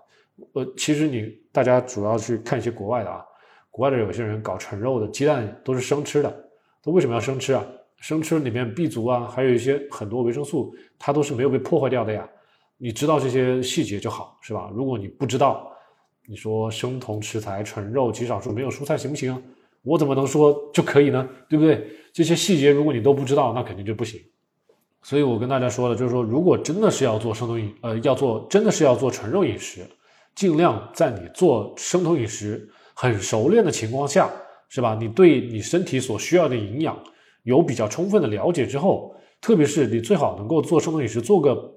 呃，其实你大家主要去看一些国外的啊，国外的有些人搞纯肉的鸡蛋都是生吃的，他为什么要生吃啊？生吃里面 B 族啊，还有一些很多维生素，它都是没有被破坏掉的呀。你知道这些细节就好，是吧？如果你不知道，你说生酮食材、纯肉、极少数没有蔬菜行不行？我怎么能说就可以呢？对不对？这些细节如果你都不知道，那肯定就不行。所以我跟大家说了，就是说，如果真的是要做生酮饮，呃，要做真的是要做纯肉饮食。尽量在你做生酮饮食很熟练的情况下，是吧？你对你身体所需要的营养有比较充分的了解之后，特别是你最好能够做生酮饮食做个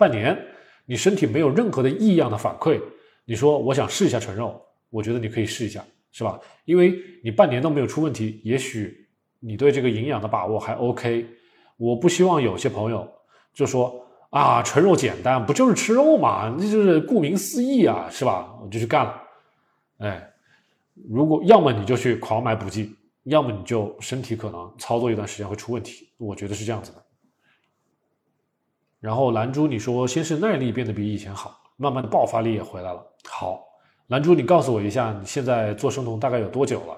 半年，你身体没有任何的异样的反馈，你说我想试一下纯肉，我觉得你可以试一下，是吧？因为你半年都没有出问题，也许你对这个营养的把握还 OK。我不希望有些朋友就说。啊，纯肉简单，不就是吃肉嘛？那就是顾名思义啊，是吧？我就去干了。哎，如果要么你就去狂买补剂，要么你就身体可能操作一段时间会出问题。我觉得是这样子的。然后兰珠，你说先是耐力变得比以前好，慢慢的爆发力也回来了。好，兰珠，你告诉我一下，你现在做生酮大概有多久了？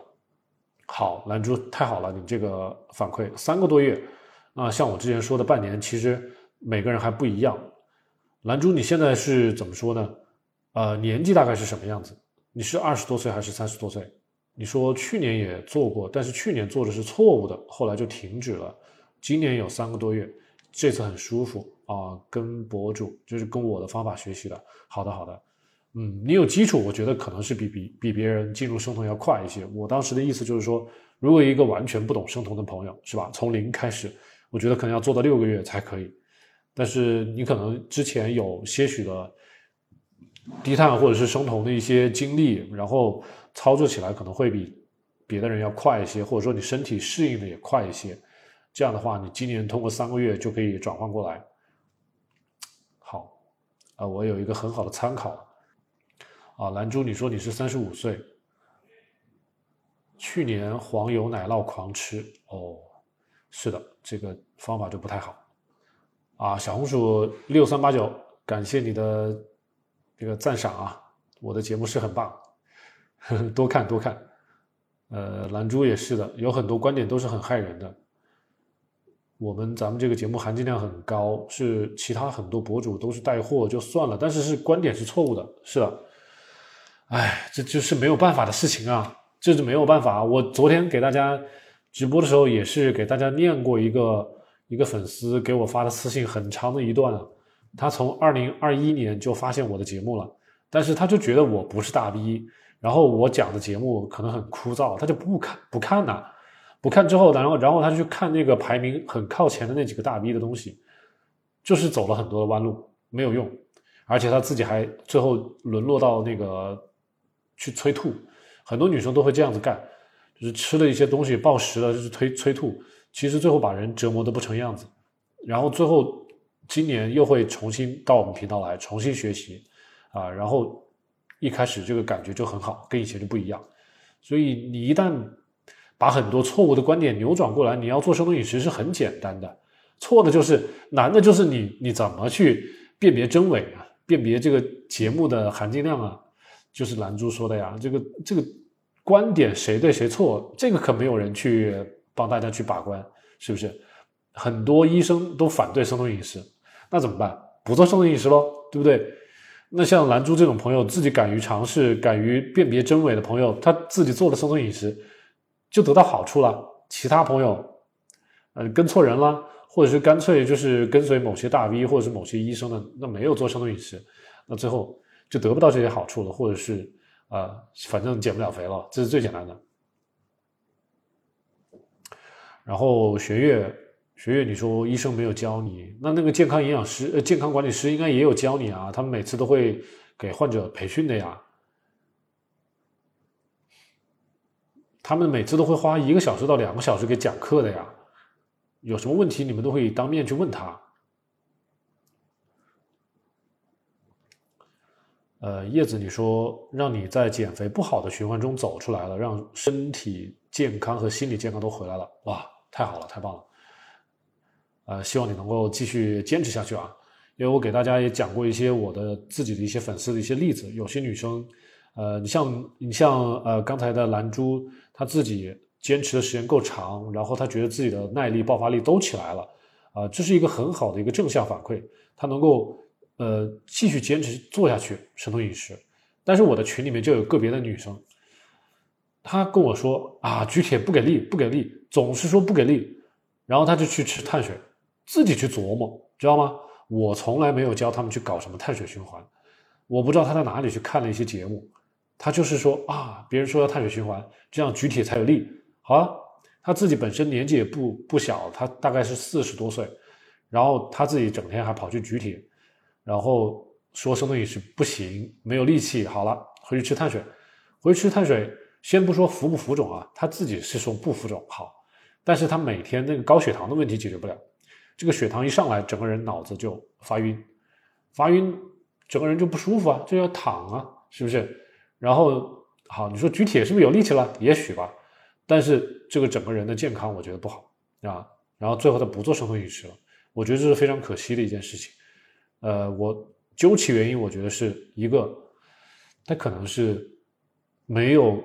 好，兰珠，太好了，你这个反馈三个多月啊，像我之前说的半年，其实。每个人还不一样，兰珠，你现在是怎么说呢？呃，年纪大概是什么样子？你是二十多岁还是三十多岁？你说去年也做过，但是去年做的是错误的，后来就停止了。今年有三个多月，这次很舒服啊，跟博主就是跟我的方法学习的。好的，好的，嗯，你有基础，我觉得可能是比比比别人进入生酮要快一些。我当时的意思就是说，如果一个完全不懂生酮的朋友，是吧？从零开始，我觉得可能要做到六个月才可以。但是你可能之前有些许的低碳或者是生酮的一些经历，然后操作起来可能会比别的人要快一些，或者说你身体适应的也快一些。这样的话，你今年通过三个月就可以转换过来。啊，我有一个很好的参考。啊，兰珠，你说你是三十五岁，去年黄油奶酪狂吃，哦，是的，这个方法就不太好。啊，小红薯六三八九，感谢你的这个赞赏啊！我的节目是很棒，呵 *laughs* 呵多看多看。呃，兰珠也是的，有很多观点都是很害人的。我们咱们这个节目含金量很高，是其他很多博主都是带货就算了，但是是观点是错误的，是的。哎，这就是没有办法的事情啊，这是没有办法。我昨天给大家直播的时候，也是给大家念过一个。一个粉丝给我发的私信很长的一段，他从二零二一年就发现我的节目了，但是他就觉得我不是大 V，然后我讲的节目可能很枯燥，他就不看不看呐，不看之后，然后然后他去看那个排名很靠前的那几个大 V 的东西，就是走了很多的弯路，没有用，而且他自己还最后沦落到那个去催吐，很多女生都会这样子干，就是吃了一些东西暴食了，就是催催吐。其实最后把人折磨的不成样子，然后最后今年又会重新到我们频道来重新学习，啊，然后一开始这个感觉就很好，跟以前就不一样。所以你一旦把很多错误的观点扭转过来，你要做生酮饮食是很简单的，错的就是难的就是你你怎么去辨别真伪啊，辨别这个节目的含金量啊，就是兰珠说的呀，这个这个观点谁对谁错，这个可没有人去。帮大家去把关，是不是？很多医生都反对生酮饮食，那怎么办？不做生酮饮食喽，对不对？那像兰珠这种朋友，自己敢于尝试、敢于辨别真伪的朋友，他自己做了生酮饮食，就得到好处了。其他朋友，呃，跟错人了，或者是干脆就是跟随某些大 V 或者是某些医生的，那没有做生酮饮食，那最后就得不到这些好处了，或者是啊，反正减不了肥了，这是最简单的。然后学月学月，你说医生没有教你，那那个健康营养师、呃健康管理师应该也有教你啊，他们每次都会给患者培训的呀。他们每次都会花一个小时到两个小时给讲课的呀，有什么问题你们都会当面去问他。呃，叶子，你说让你在减肥不好的循环中走出来了，让身体健康和心理健康都回来了，哇，太好了，太棒了。呃，希望你能够继续坚持下去啊，因为我给大家也讲过一些我的自己的一些粉丝的一些例子，有些女生，呃，你像你像呃刚才的蓝珠，她自己坚持的时间够长，然后她觉得自己的耐力、爆发力都起来了，啊，这是一个很好的一个正向反馈，她能够。呃，继续坚持做下去生酮饮食，但是我的群里面就有个别的女生，她跟我说啊，举铁不给力，不给力，总是说不给力，然后她就去吃碳水，自己去琢磨，知道吗？我从来没有教他们去搞什么碳水循环，我不知道她在哪里去看了一些节目，他就是说啊，别人说要碳水循环，这样举铁才有力。好了，他自己本身年纪也不不小，他大概是四十多岁，然后他自己整天还跑去举铁。然后说生酮饮食不行，没有力气。好了，回去吃碳水，回去吃碳水。先不说浮不浮肿啊，他自己是说不浮肿好，但是他每天那个高血糖的问题解决不了。这个血糖一上来，整个人脑子就发晕，发晕，整个人就不舒服啊，就要躺啊，是不是？然后好，你说举铁是不是有力气了？也许吧，但是这个整个人的健康我觉得不好啊。然后最后他不做生酮饮食了，我觉得这是非常可惜的一件事情。呃，我究其原因，我觉得是一个，他可能是没有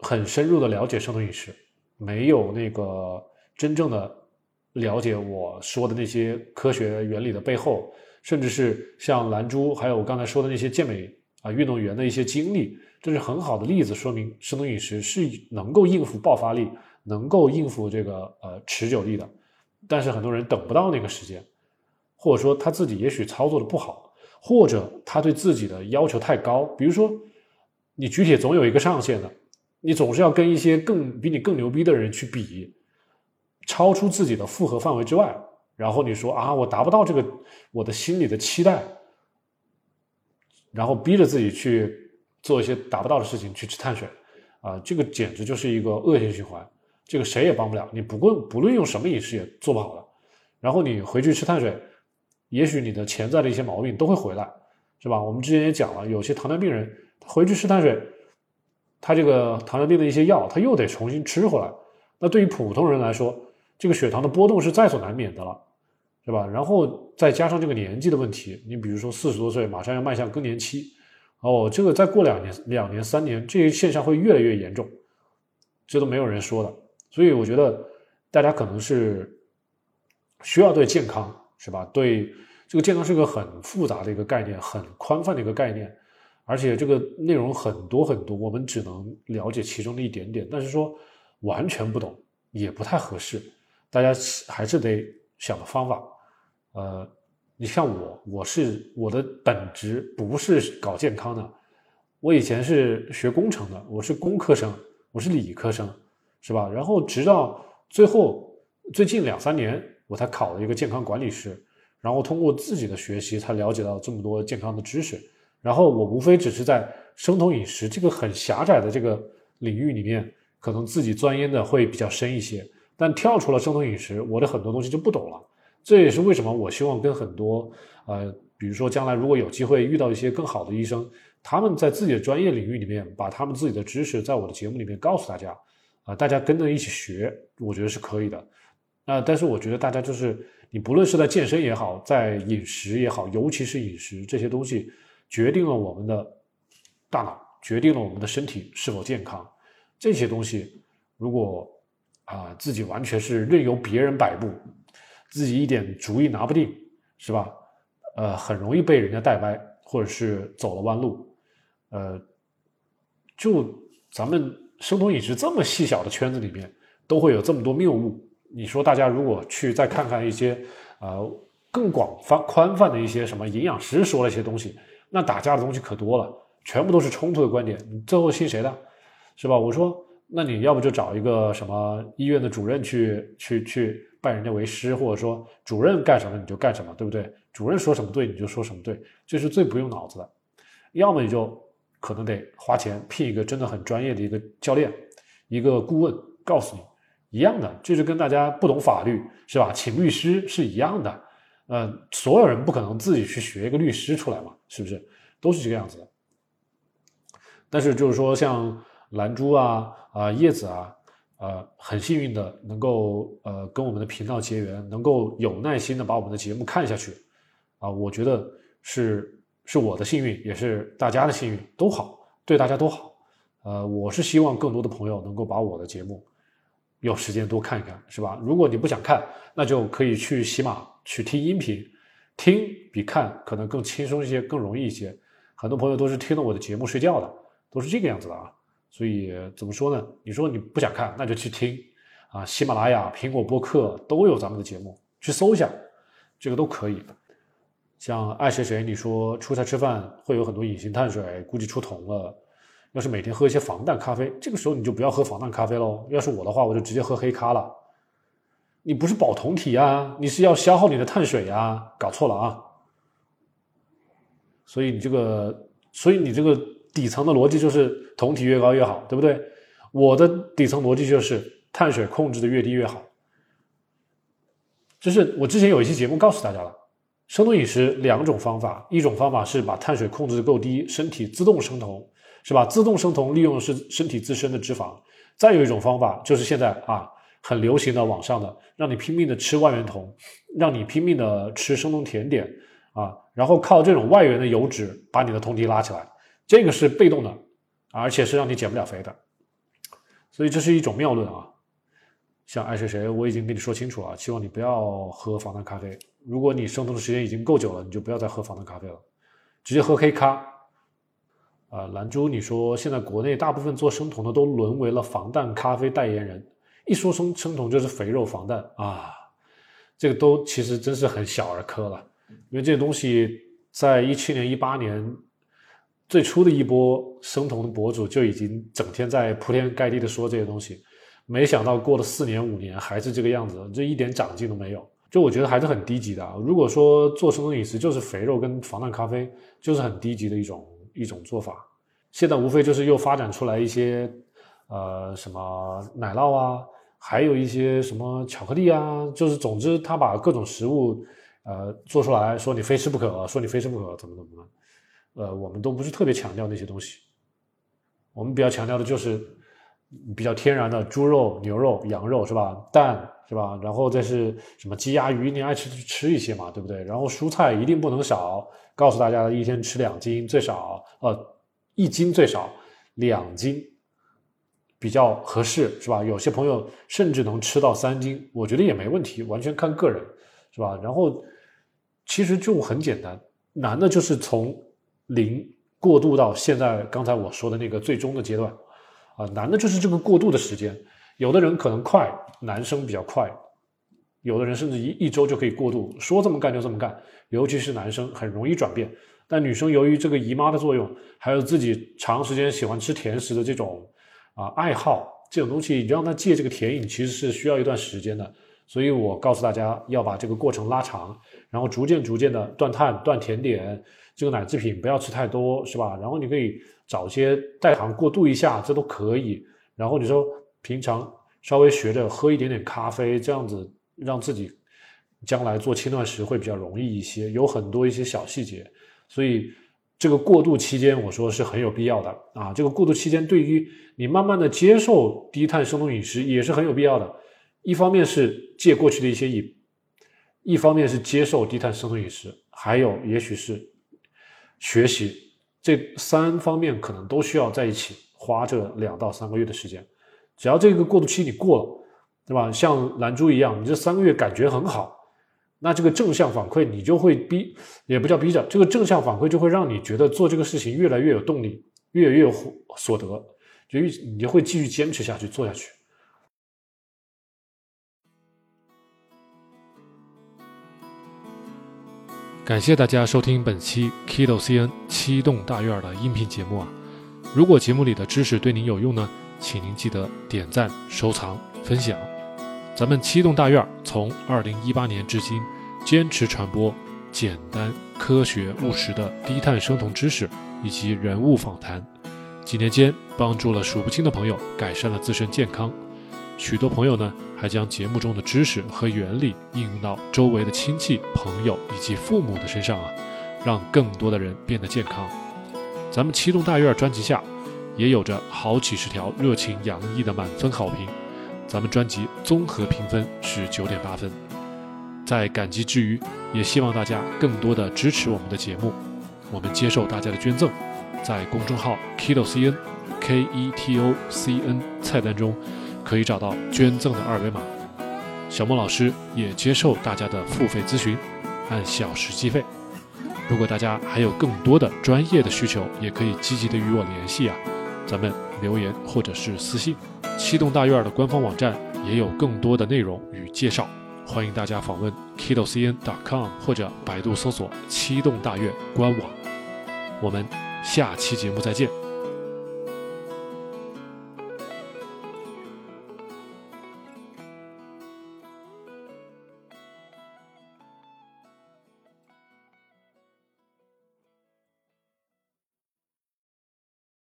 很深入的了解生酮饮食，没有那个真正的了解我说的那些科学原理的背后，甚至是像蓝珠，还有我刚才说的那些健美啊运动员的一些经历，这是很好的例子，说明生酮饮食是能够应付爆发力，能够应付这个呃持久力的，但是很多人等不到那个时间。或者说他自己也许操作的不好，或者他对自己的要求太高。比如说，你举铁总有一个上限的，你总是要跟一些更比你更牛逼的人去比，超出自己的负荷范围之外，然后你说啊，我达不到这个我的心里的期待，然后逼着自己去做一些达不到的事情，去吃碳水，啊，这个简直就是一个恶性循环，这个谁也帮不了，你不论不论用什么饮食也做不好的，然后你回去吃碳水。也许你的潜在的一些毛病都会回来，是吧？我们之前也讲了，有些糖尿病人他回去吃碳水，他这个糖尿病的一些药他又得重新吃回来。那对于普通人来说，这个血糖的波动是在所难免的了，是吧？然后再加上这个年纪的问题，你比如说四十多岁，马上要迈向更年期，哦，这个再过两年、两年、三年，这些现象会越来越严重，这都没有人说的。所以我觉得大家可能是需要对健康。是吧？对，这个健康是个很复杂的一个概念，很宽泛的一个概念，而且这个内容很多很多，我们只能了解其中的一点点。但是说完全不懂也不太合适，大家还是得想的方法。呃，你像我，我是我的本职不是搞健康的，我以前是学工程的，我是工科生，我是理科生，是吧？然后直到最后最近两三年。我才考了一个健康管理师，然后通过自己的学习才了解到这么多健康的知识。然后我无非只是在生酮饮食这个很狭窄的这个领域里面，可能自己钻研的会比较深一些。但跳出了生酮饮食，我的很多东西就不懂了。这也是为什么我希望跟很多呃，比如说将来如果有机会遇到一些更好的医生，他们在自己的专业领域里面把他们自己的知识在我的节目里面告诉大家，啊，大家跟着一起学，我觉得是可以的。那，但是我觉得大家就是，你不论是在健身也好，在饮食也好，尤其是饮食这些东西，决定了我们的大脑，决定了我们的身体是否健康。这些东西，如果啊自己完全是任由别人摆布，自己一点主意拿不定，是吧？呃，很容易被人家带歪，或者是走了弯路。呃，就咱们生酮饮食这么细小的圈子里面，都会有这么多谬误。你说大家如果去再看看一些，呃，更广泛宽泛的一些什么营养师说了一些东西，那打架的东西可多了。全部都是冲突的观点，你最后信谁的，是吧？我说，那你要不就找一个什么医院的主任去去去拜人家为师，或者说主任干什么你就干什么，对不对？主任说什么对你就说什么对，这是最不用脑子的。要么你就可能得花钱聘一个真的很专业的一个教练，一个顾问告诉你一样的，这就跟大家不懂法律是吧？请律师是一样的。呃，所有人不可能自己去学一个律师出来嘛，是不是？都是这个样子的。但是就是说，像兰珠啊、啊叶子啊，呃，很幸运的能够呃跟我们的频道结缘，能够有耐心的把我们的节目看下去，啊，我觉得是是我的幸运，也是大家的幸运，都好，对大家都好。呃，我是希望更多的朋友能够把我的节目有时间多看一看，是吧？如果你不想看，那就可以去喜马。去听音频，听比看可能更轻松一些，更容易一些。很多朋友都是听了我的节目睡觉的，都是这个样子的啊。所以怎么说呢？你说你不想看，那就去听啊。喜马拉雅、苹果播客都有咱们的节目，去搜一下，这个都可以。像爱谁谁，你说出差吃饭会有很多隐形碳水，估计出酮了。要是每天喝一些防弹咖啡，这个时候你就不要喝防弹咖啡喽。要是我的话，我就直接喝黑咖了。你不是保酮体啊，你是要消耗你的碳水啊，搞错了啊。所以你这个，所以你这个底层的逻辑就是酮体越高越好，对不对？我的底层逻辑就是碳水控制的越低越好。就是我之前有一期节目告诉大家了，生酮饮食两种方法，一种方法是把碳水控制的够低，身体自动生酮，是吧？自动生酮利用的是身体自身的脂肪。再有一种方法就是现在啊。很流行的网上的，让你拼命的吃外源酮，让你拼命的吃生酮甜点啊，然后靠这种外源的油脂把你的酮体拉起来，这个是被动的，而且是让你减不了肥的，所以这是一种谬论啊。像爱谁谁，我已经跟你说清楚了，希望你不要喝防弹咖啡。如果你生酮的时间已经够久了，你就不要再喝防弹咖啡了，直接喝黑咖。啊，蓝珠，你说现在国内大部分做生酮的都沦为了防弹咖啡代言人。一说生生酮就是肥肉防弹啊，这个都其实真是很小儿科了，因为这些东西在一七年、一八年最初的一波生酮的博主就已经整天在铺天盖地的说这些东西，没想到过了四年、五年还是这个样子，这一点长进都没有，就我觉得还是很低级的。如果说做生酮饮食就是肥肉跟防弹咖啡，就是很低级的一种一种做法。现在无非就是又发展出来一些。呃，什么奶酪啊，还有一些什么巧克力啊，就是总之他把各种食物，呃，做出来说你非吃不可，说你非吃不可，怎么怎么的，呃，我们都不是特别强调那些东西，我们比较强调的就是比较天然的猪肉、牛肉、羊肉是吧？蛋是吧？然后再是什么鸡鸭鱼，你爱吃就吃一些嘛，对不对？然后蔬菜一定不能少，告诉大家一天吃两斤最少，呃，一斤最少两斤。比较合适是吧？有些朋友甚至能吃到三斤，我觉得也没问题，完全看个人，是吧？然后其实就很简单，难的就是从零过渡到现在刚才我说的那个最终的阶段啊，难的就是这个过渡的时间。有的人可能快，男生比较快，有的人甚至一一周就可以过渡，说这么干就这么干，尤其是男生很容易转变。但女生由于这个姨妈的作用，还有自己长时间喜欢吃甜食的这种。啊，爱好这种东西，你让他戒这个甜饮，其实是需要一段时间的。所以我告诉大家要把这个过程拉长，然后逐渐逐渐的断碳、断甜点，这个奶制品不要吃太多，是吧？然后你可以找些代糖过渡一下，这都可以。然后你说平常稍微学着喝一点点咖啡，这样子让自己将来做轻断食会比较容易一些。有很多一些小细节，所以。这个过渡期间，我说是很有必要的啊！这个过渡期间，对于你慢慢的接受低碳生酮饮食也是很有必要的。一方面是借过去的一些瘾，一方面是接受低碳生酮饮食，还有也许是学习，这三方面可能都需要在一起花这两到三个月的时间。只要这个过渡期你过了，对吧？像兰珠一样，你这三个月感觉很好。那这个正向反馈，你就会逼，也不叫逼着，这个正向反馈就会让你觉得做这个事情越来越有动力，越来越有所得，就你就会继续坚持下去，做下去。感谢大家收听本期 Kido CN 七栋大院的音频节目啊！如果节目里的知识对您有用呢，请您记得点赞、收藏、分享。咱们七栋大院从二零一八年至今，坚持传播简单、科学、务实的低碳生酮知识以及人物访谈。几年间，帮助了数不清的朋友改善了自身健康。许多朋友呢，还将节目中的知识和原理应用到周围的亲戚、朋友以及父母的身上啊，让更多的人变得健康。咱们七栋大院专辑下，也有着好几十条热情洋溢的满分好评。咱们专辑综合评分是九点八分。在感激之余，也希望大家更多的支持我们的节目。我们接受大家的捐赠，在公众号 Keto CN，K E T O C N 菜单中。可以找到捐赠的二维码，小莫老师也接受大家的付费咨询，按小时计费。如果大家还有更多的专业的需求，也可以积极的与我联系啊，咱们留言或者是私信。七栋大院的官方网站也有更多的内容与介绍，欢迎大家访问 kidocn.com 或者百度搜索七栋大院官网。我们下期节目再见。